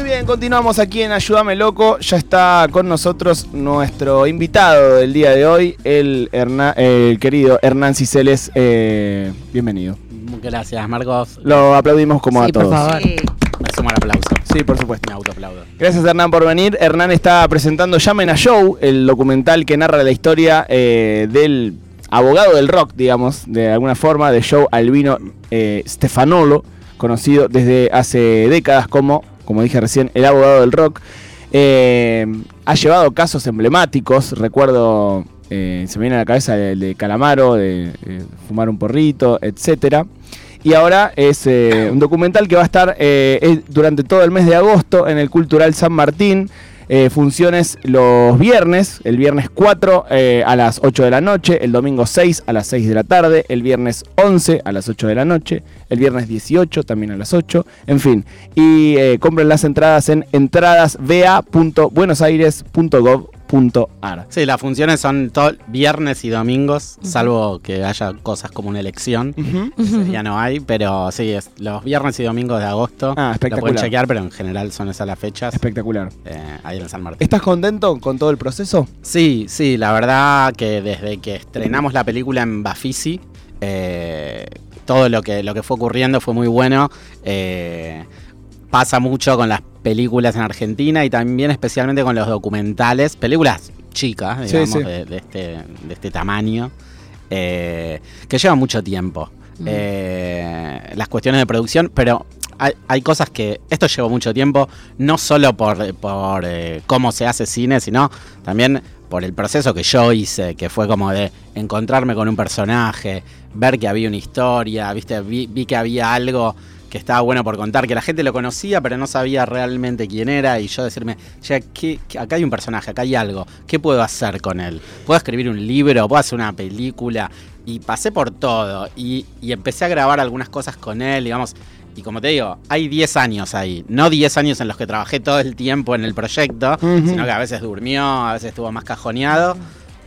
Muy bien, continuamos aquí en Ayúdame Loco. Ya está con nosotros nuestro invitado del día de hoy, el, el querido Hernán Ciceles. Eh, bienvenido. Gracias, Marcos. Lo aplaudimos como a todos. Por favor. Sí. Me sumo aplauso. Sí, por supuesto. Me autoaplaudo. Gracias, Hernán, por venir. Hernán está presentando Llamen a Show, el documental que narra la historia eh, del abogado del rock, digamos, de alguna forma, de Joe Albino eh, Stefanolo, conocido desde hace décadas como como dije recién, el abogado del rock. Eh, ha llevado casos emblemáticos, recuerdo, eh, se me viene a la cabeza el de Calamaro, de, fumar un porrito, etc. Y ahora es eh, un documental que va a estar durante todo el mes de agosto en el Cultural San Martín. Eh, funciones los viernes, el viernes 4 eh, a las 8 de la noche, el domingo 6 a las 6 de la tarde, el viernes 11 a las 8 de la noche, el viernes 18 también a las 8, en fin. Y eh, compren las entradas en entradasba.buenosaires.gov Sí, las funciones son todo viernes y domingos, salvo que haya cosas como una elección. Ya no hay, pero sí, es los viernes y domingos de agosto. Ah, espectacular. Lo pueden chequear, pero en general son esas las fechas. Espectacular. Eh, ahí en San Martín. ¿Estás contento con todo el proceso? Sí, sí, la verdad que desde que estrenamos la película en Bafisi, eh, todo lo que, lo que fue ocurriendo fue muy bueno. Eh, pasa mucho con las películas en Argentina y también especialmente con los documentales, películas chicas, digamos, De, este, de este tamaño, eh, que llevan mucho tiempo. Eh, las cuestiones de producción, pero hay, cosas que esto lleva mucho tiempo, no solo por, por eh, cómo se hace cine, sino también por el proceso que yo hice, que fue como de encontrarme con un personaje, ver que había una historia, viste, vi que había algo que estaba bueno por contar, que la gente lo conocía, pero no sabía realmente quién era, y yo decirme, ya, ¿qué, acá hay un personaje, acá hay algo, ¿qué puedo hacer con él? ¿Puedo escribir un libro? ¿Puedo hacer una película? Y pasé por todo, y, empecé a grabar algunas cosas con él, digamos, y como te digo, hay 10 años ahí, no 10 años en los que trabajé todo el tiempo en el proyecto, sino que a veces durmió, a veces estuvo más cajoneado,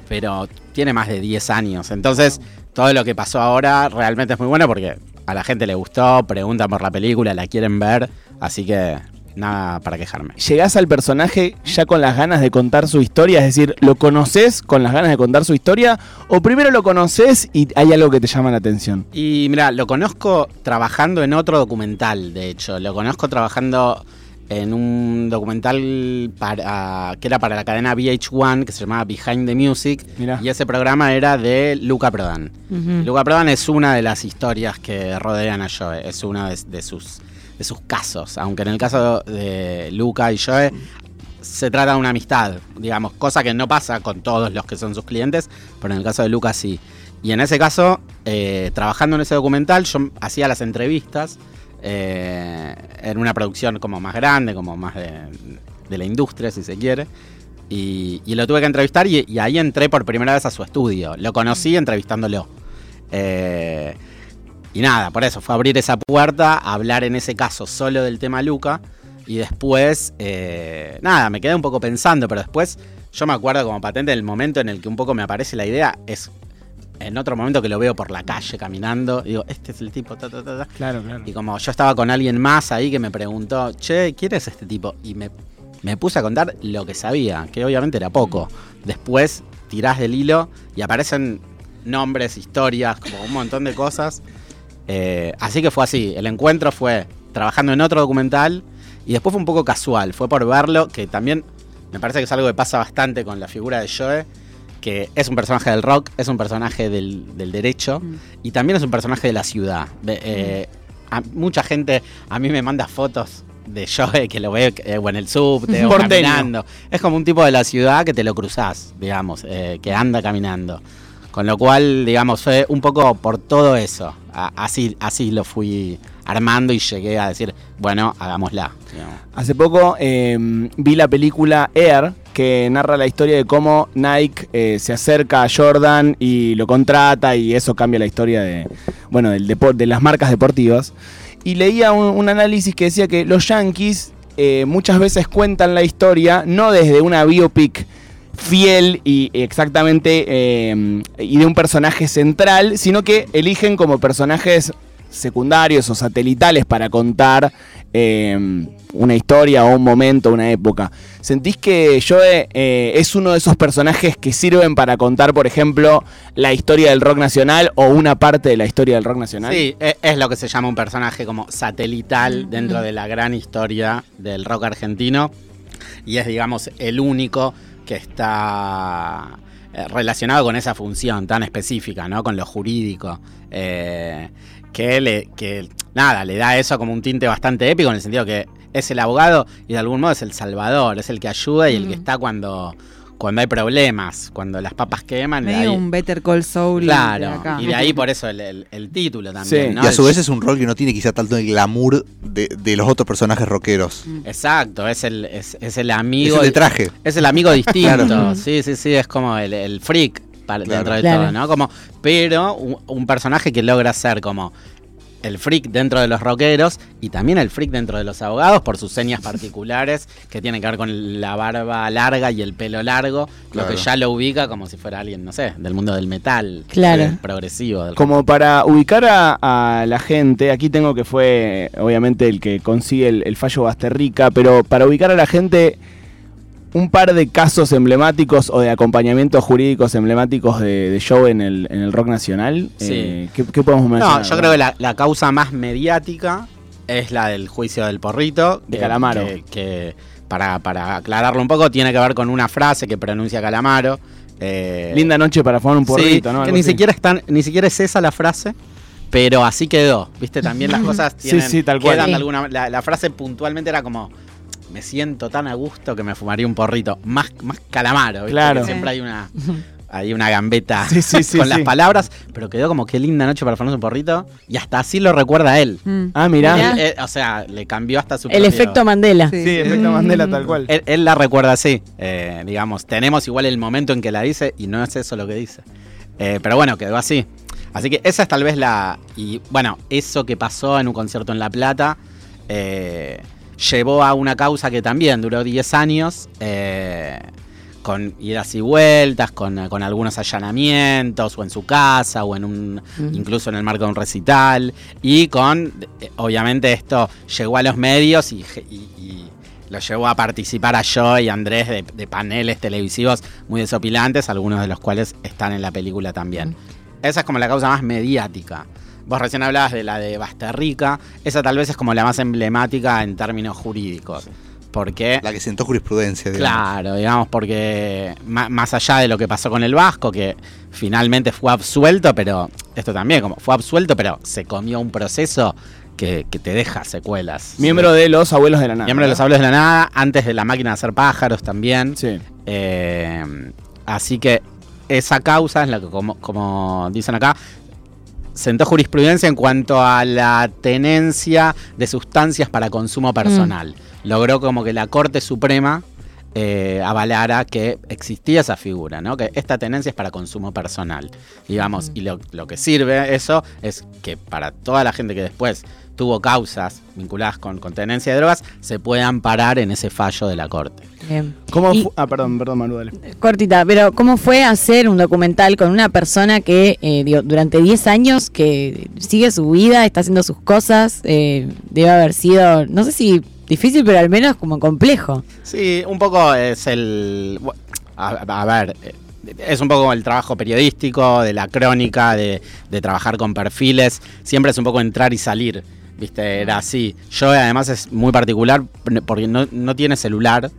pero tiene más de 10 años, entonces todo lo que pasó ahora realmente es muy bueno porque a la gente le gustó, preguntan por la película, la quieren ver, así que nada para quejarme. ¿Llegás al personaje ya con las ganas de contar su historia? Es decir, ¿lo conoces con las ganas de contar su historia? ¿O primero lo conoces y hay algo que te llama la atención? Y mira, lo conozco trabajando en otro documental, de hecho. Lo conozco trabajando en un documental para, que era para la cadena VH1 que se llamaba Behind the Music y ese programa era de Luca Prodan. Luca Prodan es una de las historias que rodean a Joe, es uno de, sus, de sus casos, aunque en el caso de Luca y Joe se trata de una amistad, digamos, cosa que no pasa con todos los que son sus clientes, pero en el caso de Luca sí. Y en ese caso, eh, trabajando en ese documental, yo hacía las entrevistas eh, en una producción como más grande, como más de, la industria, si se quiere. Y, lo tuve que entrevistar y, ahí entré por primera vez a su estudio. Lo conocí entrevistándolo. Eh, y nada, por eso fue abrir esa puerta, hablar en ese caso solo del tema Luca. Y después, eh, nada, me quedé un poco pensando, pero después yo me acuerdo como patente del momento en el que un poco me aparece la idea, es en otro momento que lo veo por la calle caminando, digo, este es el tipo, ta, ta, ta, Claro, claro. Y como yo estaba con alguien más ahí que me preguntó, che, ¿quién es este tipo? Y me, puse a contar lo que sabía, que obviamente era poco. Después tirás del hilo y aparecen nombres, historias, como un montón de cosas. Eh, así que fue así. El encuentro fue trabajando en otro documental y después fue un poco casual. Fue por verlo, que también me parece que es algo que pasa bastante con la figura de Joe que es un personaje del rock, es un personaje del, derecho mm. y también es un personaje de la ciudad. Eh, mucha gente a mí me manda fotos de Joe que lo ve eh, en el subte o caminando. Es como un tipo de la ciudad que te lo cruzás, digamos, eh, que anda caminando. Con lo cual, digamos, fue un poco por todo eso. así, así lo fui armando y llegué a decir, bueno, hagámosla. Hace poco vi la película Air, que narra la historia de cómo Nike eh, se acerca a Jordan y lo contrata y eso cambia la historia de, bueno, del de las marcas deportivas. Y leía un, análisis que decía que los Yankees eh, muchas veces cuentan la historia no desde una biopic fiel y exactamente eh, y de un personaje central, sino que eligen como personajes secundarios o satelitales para contar una historia o un momento, una época. ¿Sentís que Joe eh, es uno de esos personajes que sirven para contar, por ejemplo, la historia del rock nacional o una parte de la historia del rock nacional? Sí, e- es, lo que se llama un personaje como satelital dentro de la gran historia del rock argentino y es, digamos, el único que está eh, relacionado con esa función tan específica, ¿no? Con lo jurídico. eh, que, le, que, nada, le da eso como un tinte bastante épico en el sentido que es el abogado y de algún modo es el salvador, es el que ayuda y el que está cuando, cuando hay problemas, cuando las papas queman. Medio ahí- un Better Call Saul de Claro, acá. y de ahí por eso el, el- el título también, Sí. ¿no? Y a su vez es un rol que no tiene quizá tanto el glamour de, de los otros personajes rockeros. Exacto, es el, es, es el Es amigo. el de traje. Es el amigo distinto. Claro. Sí, sí, sí, es como el, el freak para- Claro. dentro de Claro. todo, ¿no? Como, pero un, un personaje que logra ser como el freak dentro de los rockeros y también el freak dentro de los abogados por sus señas particulares que tienen que ver con la barba larga y el pelo largo, lo que ya lo ubica como si fuera alguien, no sé, del mundo del metal, Claro. del progresivo. Del Como para ubicar a, a la gente, aquí tengo que fue obviamente el que consigue el, el fallo Basterrica, pero para ubicar a la gente, un par de casos emblemáticos o de acompañamientos jurídicos emblemáticos de, de show en el, en el rock nacional. Sí. Eh, ¿qué, qué podemos mencionar? No, yo creo que la, la causa más mediática es la del juicio del porrito. De que- Calamaro. Que, que para, para aclararlo un poco, tiene que ver con una frase que pronuncia Calamaro. eh, Linda noche para fumar un sí, porrito, ¿no? que ni así. siquiera, están, ni siquiera es esa la frase. Pero así quedó, viste, también las cosas Sí, tienen, sí, tal cual. quedan de Sí. alguna la, la frase puntualmente era como me siento tan a gusto que me fumaría un porrito. Más, más calamaro, ¿viste? Claro. Que siempre hay una, hay una gambeta Sí, sí, sí, con sí. las palabras, pero quedó como qué linda noche para fumarse un porrito. Y hasta así lo recuerda él. Mm. Ah, mirá. Mirá. Él, o sea, le cambió hasta su El propio- efecto Mandela. Sí, efecto Mandela tal cual. Él, él la recuerda así. eh, digamos, tenemos igual el momento en que la dice y no es eso lo que dice. Eh, pero bueno, quedó así. Así que esa es tal vez la. Y bueno, eso que pasó en un concierto en La Plata eh, llevó a una causa que también duró 10 años. eh, con idas y vueltas, con, con algunos allanamientos, o en su casa, o en un, Mm. incluso en el marco de un recital, y con, eh, obviamente esto llegó a los medios y, y- y lo llevó a participar a yo y a Andrés de, de paneles televisivos muy desopilantes, algunos de los cuales están en la película también. Esa es como la causa más mediática. Vos recién hablabas de la de Basterrica, esa tal vez es como la más emblemática en términos jurídicos. Porque La que sentó jurisprudencia. digamos. Claro, digamos, porque más allá de lo que pasó con el Vasco, que finalmente fue absuelto, pero esto también, como fue absuelto, pero se comió un proceso que, que te deja secuelas. Miembro de los abuelos de la nada. Miembro de los. Abuelos de la Nada, antes de la máquina de hacer pájaros también. Sí. Eh, así que esa causa es la que, como, como dicen acá, sentó jurisprudencia en cuanto a la tenencia de sustancias para consumo personal. Logró como que la Corte Suprema eh, avalara que existía esa figura, ¿no? Que esta tenencia es para consumo personal, digamos. Y lo, lo que sirve eso es que para toda la gente que después tuvo causas vinculadas con, con tenencia de drogas, se puedan parar en ese fallo de la Corte. Bien. ¿Cómo Y- Ah, perdón, perdón, Manu, dale. Cortita, pero ¿cómo fue hacer un documental con una persona que eh, digo, durante 10 años que sigue su vida, está haciendo sus cosas? eh, debe haber sido, no sé si difícil, pero al menos como complejo. Sí, un poco es el. A, a ver, eh, es un poco el trabajo periodístico, de la crónica, de, de trabajar con perfiles. Siempre es un poco entrar y salir. ¿Viste? Era así. Yo, además, es muy particular porque no, no tiene celular.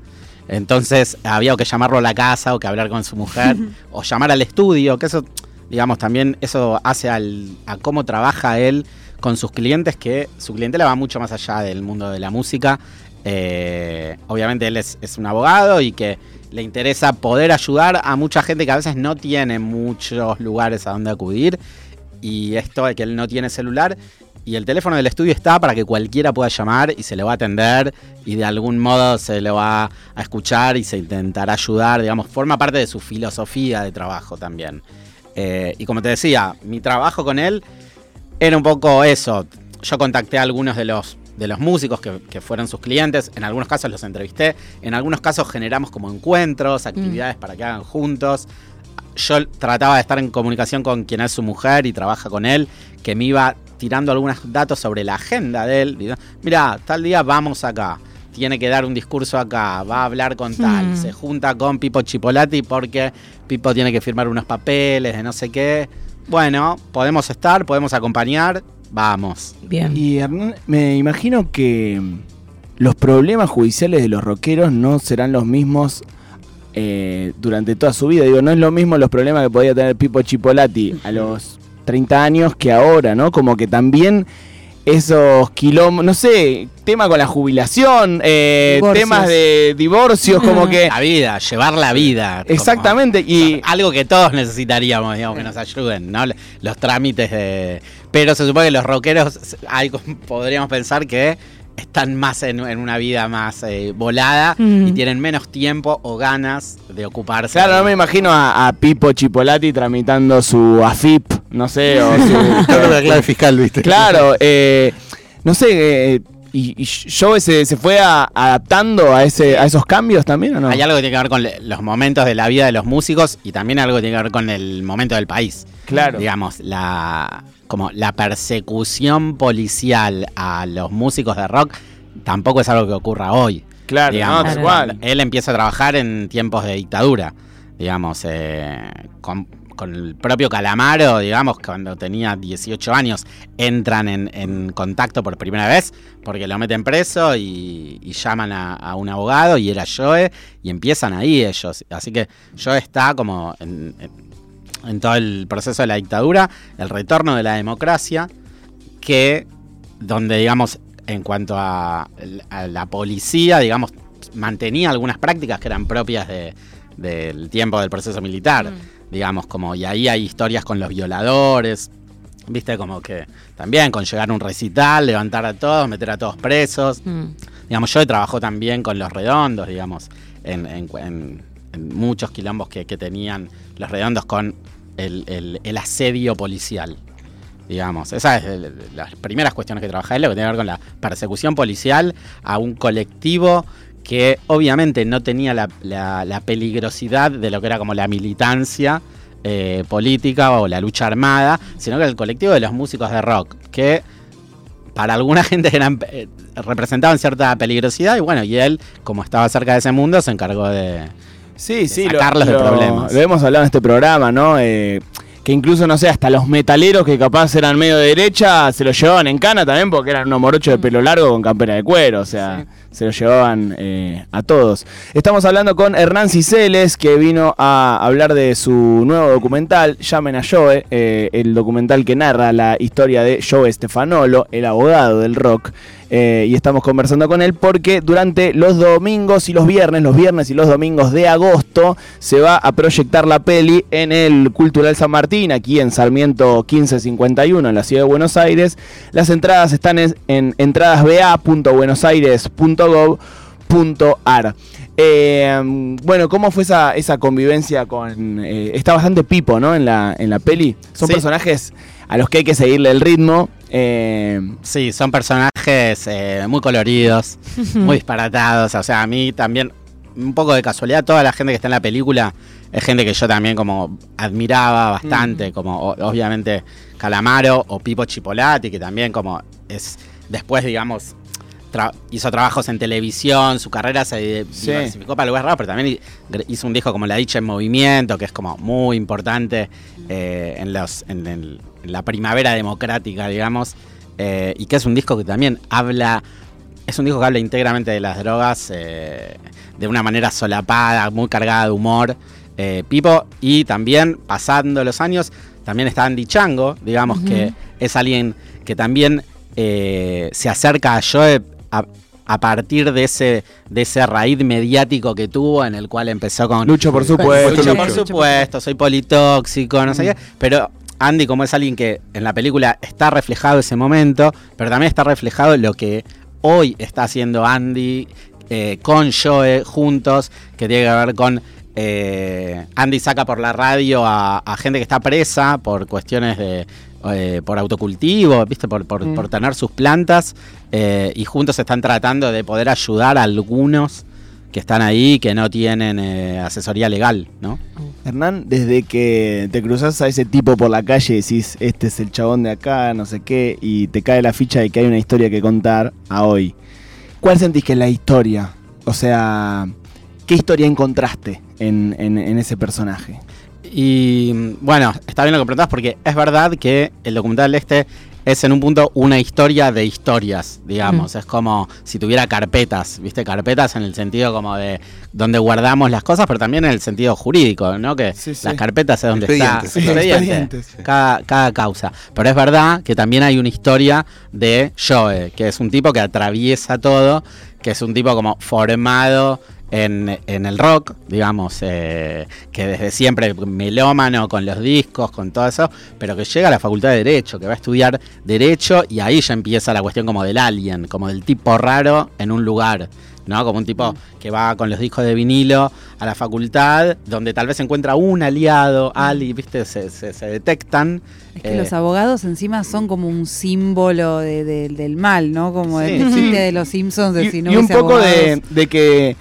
Entonces había que llamarlo a la casa o que hablar con su mujer o llamar al estudio, que eso, digamos, también eso hace al, a cómo trabaja él con sus clientes, que su clientela va mucho más allá del mundo de la música. Eh, obviamente él es, es un abogado y que le interesa poder ayudar a mucha gente que a veces no tiene muchos lugares a donde acudir. Y esto de que él no tiene celular y el teléfono del estudio está para que cualquiera pueda llamar y se le va a atender y de algún modo se le va a escuchar y se intentará ayudar, digamos, forma parte de su filosofía de trabajo también. Eh, y como te decía, mi trabajo con él era un poco eso. Yo contacté a algunos de los, de los músicos que, que fueron sus clientes, en algunos casos los entrevisté, en algunos casos generamos como encuentros, actividades para que hagan juntos. Yo trataba de estar en comunicación con quien es su mujer y trabaja con él, que me iba tirando algunos datos sobre la agenda de él. Mira, tal día vamos acá. tiene que dar un discurso acá, va a hablar con tal, Mm. se junta con Pipo Chipolati porque Pipo tiene que firmar unos papeles de no sé qué. Bueno, podemos estar, podemos acompañar, vamos. Bien. Y Hernán, me imagino que los problemas judiciales de los rockeros no serán los mismos eh, durante toda su vida. Digo, no es lo mismo los problemas que podía tener Pipo Chipolati a los 30 años que ahora, ¿no? Como que también esos kilómetros, no sé, tema con la jubilación, eh, temas de divorcios, como que... La vida, llevar la vida. como- Exactamente, y... algo que todos necesitaríamos, digamos, que nos ayuden, ¿no? Los trámites de. Pero se supone que los rockeros, hay, podríamos pensar que están más en, en una vida más eh, volada Mm. y tienen menos tiempo o ganas de ocuparse. Claro, de- no me imagino a, a Pipo Chipolati tramitando su AFIP, no sé, o su... Claro, la clave fiscal, ¿viste? Claro, eh, no sé, eh, y, y Joe se, se fue a- adaptando a ese a esos cambios también o no? Hay algo que tiene que ver con le- los momentos de la vida de los músicos y también algo que tiene que ver con el momento del país. Claro. Digamos, la como la persecución policial a los músicos de rock tampoco es algo que ocurra hoy. Claro, digamos. no, cual. Él empieza a trabajar en tiempos de dictadura, digamos, eh, con, con el propio Calamaro, digamos, cuando tenía 18 años, entran en, contacto por primera vez porque lo meten preso y, y llaman a, un abogado y era Joe y empiezan ahí ellos. Así que Joe está como en, en- todo el proceso de la dictadura, el retorno de la democracia, que donde, digamos, en cuanto a, la policía, digamos, mantenía algunas prácticas que eran propias de- del tiempo del proceso militar, digamos, como, y ahí hay historias con los violadores, viste, como que también con llegar a un recital, levantar a todos, meter a todos presos, Mm. digamos, yo trabajó también con los redondos, digamos, en, en- en- en muchos quilombos que, que tenían los redondos con el, el- el asedio policial. Digamos, esa es las primeras cuestiones que trabajé, lo que tiene que ver con la persecución policial a un colectivo que obviamente no tenía la, la- la peligrosidad de lo que era como la militancia eh, política o la lucha armada, sino que el colectivo de los músicos de rock, que para alguna gente eran, eh, representaban cierta peligrosidad y bueno, y él, como estaba cerca de ese mundo, se encargó de... Sí, sí, sacarlos de problemas. lo hemos hablado en este programa, ¿no? Eh, que incluso, no sé, hasta los metaleros que capaz eran medio de derecha, se los llevaban en cana también porque eran unos morochos de pelo largo con campera de cuero, o sea, se los llevaban eh, a todos. Estamos hablando con Hernán Ciceles, que vino a hablar de su nuevo documental, Llamen a Joe, eh, el documental que narra la historia de Joe Stefanolo, el abogado del rock. Eh, y estamos conversando con él porque durante los domingos y los viernes, los viernes y los domingos de agosto, se va a proyectar la peli en el Cultural San Martín, aquí en Sarmiento 1551, en la ciudad de Buenos Aires. Las entradas están en, en entradasba.buenosaires.gov.ar. Eh, bueno, ¿cómo fue esa, esa convivencia con... eh, está bastante pipo, ¿no? En la, en la peli. Son Sí. personajes a los que hay que seguirle el ritmo. Eh, Sí, son personajes eh, muy coloridos, muy disparatados. O sea, a mí también, un poco de casualidad, toda la gente que está en la película es gente que yo también como admiraba bastante, como o- obviamente Calamaro o Pipo Chipolati, que también como es después, digamos, tra- hizo trabajos en televisión, su carrera se Sí. diversificó para lugares raros, pero también hi- hizo un disco como La Dicha en Movimiento, que es como muy importante eh, en, los, en, el- en la primavera democrática, digamos, eh, y que es un disco que también habla, es un disco que habla íntegramente de las drogas eh, de una manera solapada, muy cargada de humor. eh, Pipo, y también pasando los años, también está Andy Chango, digamos que es alguien que también eh, se acerca a Joe a, a partir de ese, de ese raíz mediático que tuvo, en el cual empezó con Lucho, por supuesto. Lucho, por supuesto, soy politóxico, no sé qué. Pero Andy, como es alguien que en la película está reflejado ese momento, pero también está reflejado lo que hoy está haciendo Andy eh, con Joe juntos, que tiene que ver con. eh, Andy saca por la radio a, a gente que está presa por cuestiones de. eh, por autocultivo, ¿viste? Por, por- Mm. por tener sus plantas. y juntos están tratando de poder ayudar a algunos que están ahí que no tienen eh, asesoría legal, ¿no? Hernán, desde que te cruzas a ese tipo por la calle y decís, este es el chabón de acá, no sé qué, y te cae la ficha de que hay una historia que contar a hoy. ¿cuál sentís que es la historia? O sea, ¿qué historia encontraste en, en- en ese personaje? Y bueno, está bien lo que preguntás porque es verdad que el documental este es en un punto una historia de historias, digamos. Es como si tuviera carpetas, ¿viste? Carpetas en el sentido como de donde guardamos las cosas, pero también en el sentido jurídico, ¿no? Que Sí, sí. las carpetas es donde Expedientes. está Sí, expediente, expedientes. Cada, cada causa. Pero es verdad que también hay una historia de Joe, que es un tipo que atraviesa todo, que es un tipo como formado en, en el rock, digamos, eh, que desde siempre melómano con los discos, con todo eso, pero que llega a la facultad de Derecho, que va a estudiar Derecho y ahí ya empieza la cuestión como del alien, como del tipo raro en un lugar. ¿no? Como un tipo que va con los discos de vinilo a la facultad, donde tal vez encuentra un aliado, Ali, ¿viste? Se, se- se detectan. Es que Eh, los abogados encima son como un símbolo de- de- del mal, ¿no? Como Sí. el chiste de los Simpsons de Y, si no y un poco de que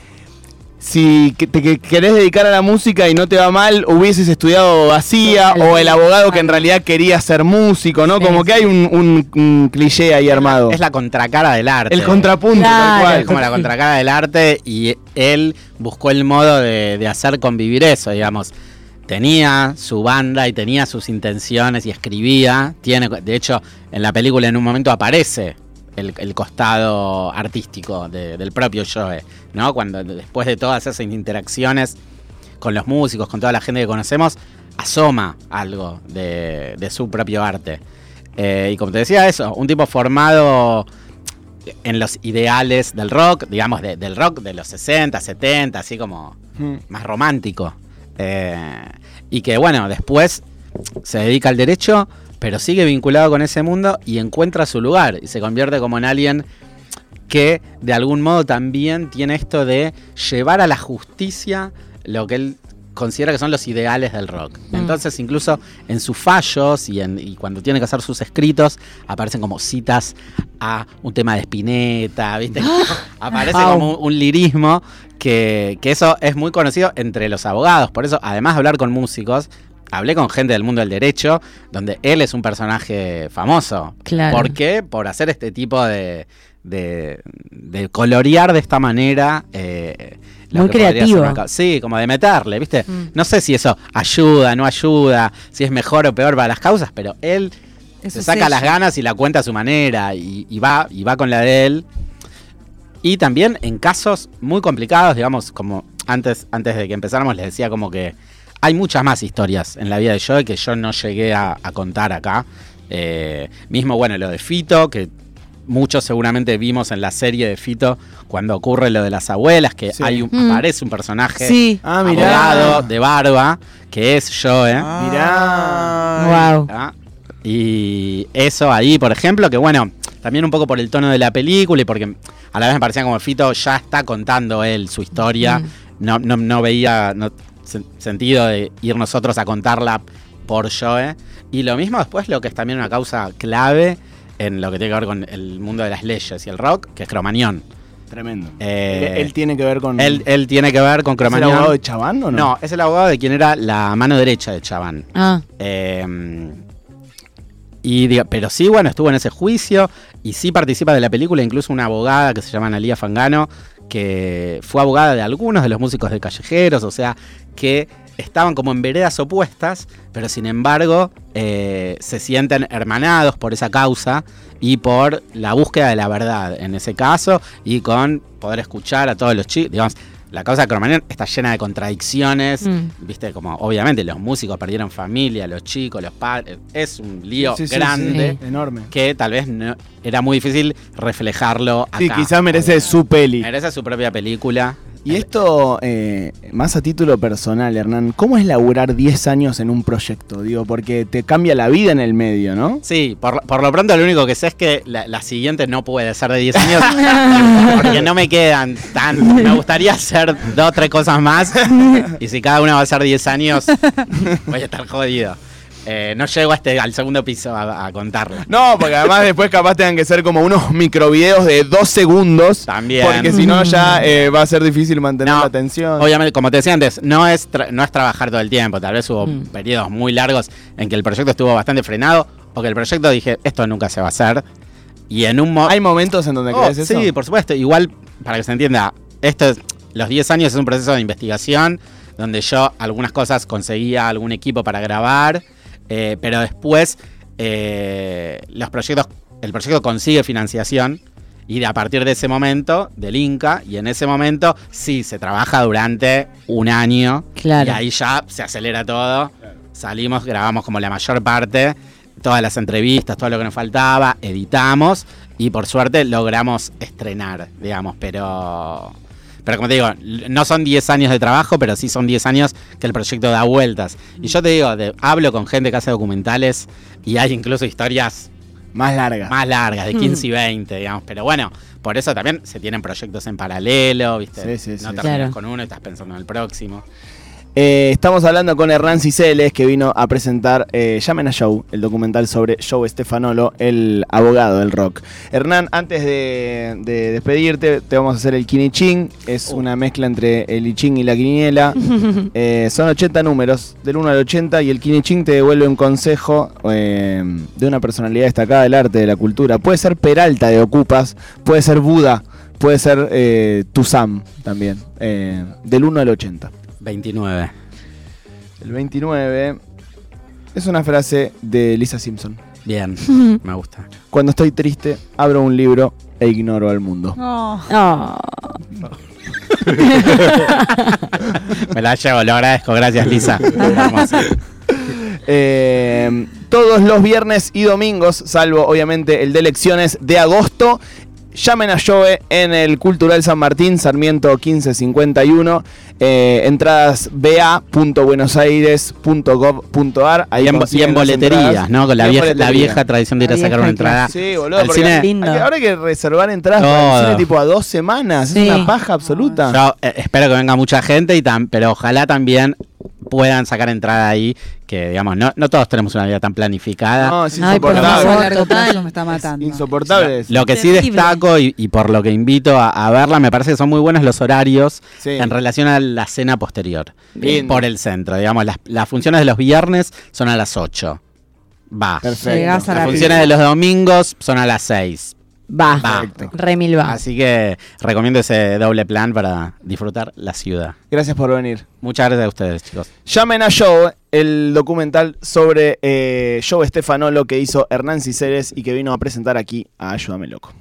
si te que querés dedicar a la música y no te va mal, hubieses estudiado vacía o el abogado que en realidad quería ser músico, ¿no? Como que hay un, un- un cliché ahí armado. Es la contracara del arte. El contrapunto, tal cual. Es como la contracara del arte y él buscó el modo de, de hacer convivir eso, digamos. Tenía su banda y tenía sus intenciones y escribía. Tiene, de hecho, en la película en un momento aparece el, el costado artístico de- del propio Joe, ¿no? Cuando después de todas esas interacciones con los músicos, con toda la gente que conocemos, asoma algo de, de su propio arte. Eh, y como te decía, eso, un tipo formado en los ideales del rock, digamos, de- del rock de los 60, 70, así como Mm. más romántico. Eh, y que bueno, después se dedica al derecho, pero sigue vinculado con ese mundo y encuentra su lugar y se convierte como en alguien que de algún modo también tiene esto de llevar a la justicia lo que él considera que son los ideales del rock. Mm. Entonces, incluso en sus fallos y, en- y cuando tiene que hacer sus escritos, aparecen como citas a un tema de Spinetta, ¿viste? Aparece Wow. como un, un lirismo que, que eso es muy conocido entre los abogados. Por eso, además de hablar con músicos, hablé con gente del mundo del derecho, donde él es un personaje famoso. Claro. ¿Por qué? Por hacer este tipo de, de, de colorear de esta manera. eh, Muy creativo. una Sí, como de meterle, ¿viste? Mm. No sé si eso ayuda, no ayuda, si es mejor o peor para las causas, pero él se saca las ganas y la cuenta a su manera y, y va, y va con la de él. Y también en casos muy complicados, digamos, como antes, antes de que empezáramos les decía como que hay muchas más historias en la vida de Joe que yo no llegué a, a contar acá. Eh, mismo, bueno, lo de Fito, que muchos seguramente vimos en la serie de Fito cuando ocurre lo de las abuelas, que Sí. hay un, Mm. aparece un personaje Sí. Ah, abogado de barba, que es Joe. Mirá. Wow. ¿Ah? Y eso ahí, por ejemplo, que bueno, también un poco por el tono de la película y porque a la vez me parecía como Fito ya está contando él su historia. Mm. No, no, no veía no, sentido de ir nosotros a contarla por Joe. Y lo mismo después lo que es también una causa clave en lo que tiene que ver con el mundo de las leyes y el rock, que es Cromañón. Tremendo. Eh, él, él tiene que ver con. Él, él tiene que ver con ¿Es el Cromañón. abogado de Chabán o no? no, es el abogado de quien era la mano derecha de Chaván. Ah, Eh, y diga- pero sí, bueno, estuvo en ese juicio y sí participa de la película, incluso una abogada que se llama Analia Fangano, que fue abogada de algunos de los músicos de Callejeros, o sea, que estaban como en veredas opuestas, pero sin embargo eh, se sienten hermanados por esa causa y por la búsqueda de la verdad en ese caso y con poder escuchar a todos los chicos, la causa de Cromañón está llena de contradicciones, Mm. viste, como obviamente los músicos perdieron familia, los chicos, los padres, es un lío Sí, sí, sí, grande sí. Enorme. que tal vez no- era muy difícil reflejarlo acá. Sí, quizás merece su peli. Merece su propia película. Y esto, eh, más a título personal, Hernán, ¿cómo es laburar 10 años en un proyecto? Digo, porque te cambia la vida en el medio, ¿no? Sí, por, por lo pronto lo único que sé es que la, la siguiente no puede ser de 10 años. porque no me quedan tan. Me gustaría hacer dos o tres cosas más. Y si cada una va a ser 10 años, voy a estar jodido. Eh, no llego a este, al segundo piso a, a contarla. No, porque además después capaz tengan que ser como unos microvideos de dos segundos. También. Porque si no ya eh, va a ser difícil mantener No, la atención. Obviamente, como te decía antes, no es, no es trabajar todo el tiempo. Tal vez hubo Mm. periodos muy largos en que el proyecto estuvo bastante frenado o que el proyecto dije, esto nunca se va a hacer. Y en un mo- ¿Hay momentos en donde Oh, crees eso? Sí, por supuesto. Igual, para que se entienda, esto es- los 10 años es un proceso de investigación donde yo algunas cosas conseguía algún equipo para grabar, eh, pero después eh, los proyectos, el proyecto consigue financiación y a partir de ese momento, del Inca, y en ese momento sí se trabaja durante un año Claro. y ahí ya se acelera todo. Salimos, grabamos como la mayor parte, todas las entrevistas, todo lo que nos faltaba, editamos y por suerte logramos estrenar, digamos, pero... Pero como te digo, no son 10 años de trabajo, pero sí son 10 años que el proyecto da vueltas. Y yo te digo, de- hablo con gente que hace documentales y hay incluso historias Más larga. más largas, de 15 y 20, digamos. Pero bueno, por eso también se tienen proyectos en paralelo, ¿viste? Sí, sí, sí. no terminas Claro. con uno y estás pensando en el próximo. Eh, estamos hablando con Hernán Ciceles, que vino a presentar eh, Llamen a Joe, el documental sobre Joe Stefanolo, el abogado del rock. Hernán, antes de, de despedirte, te vamos a hacer el Kinichín. Es Oh. una mezcla entre el Ichín y la quiniela. Eh, son 80 números, del 1 al 80, y el Kinichín te devuelve un consejo de una personalidad destacada del arte, de la cultura. Puede ser Peralta de Ocupas, puede ser Buda, puede ser Tuzam también, del 1 al 80. 29. El 29 es una frase de Lisa Simpson. Bien, me gusta. Cuando estoy triste, abro un libro e ignoro al mundo. No. Oh. Me la llevo, lo agradezco. Gracias, Lisa. Eh, todos los viernes y domingos, salvo obviamente el de elecciones de agosto, llamen a Joe en el Cultural San Martín, Sarmiento 1551. Eh, entradas ba.buenosaires.gov.ar. Ahí Y en, y en boleterías, entradas. ¿no? Con la, vieja, la boletería. vieja tradición de ir a La sacar una entrada. Sí, boludo, Al porque cine- hay Lindo. que- ahora hay que reservar entradas para Todo. el cine tipo a dos semanas. Sí. Es una paja absoluta. Yo eh, espero que venga mucha gente, y tam- pero ojalá también puedan sacar entrada ahí, que digamos, no, no todos tenemos una vida tan planificada. No, es Ay, insoportable. a favor, largo total. plazo me está matando. Insoportable. es. Lo que sí destaco y, y por lo que invito a, a verla, me parece que son muy buenos los horarios Sí. en relación a la cena posterior. Bien. Por el centro, digamos, las, las funciones de los viernes son a las 8. Va. Perfecto. Las la funciones de los domingos son a las 6. Va. Perfecto. Remil va. Así que recomiendo ese doble plan para disfrutar la ciudad. Gracias por venir. Muchas gracias a ustedes, chicos. Llamen a Joe, el documental sobre eh, Joe Stefanolo que hizo Hernán Ciceres y que vino a presentar aquí a Ayúdame Loco.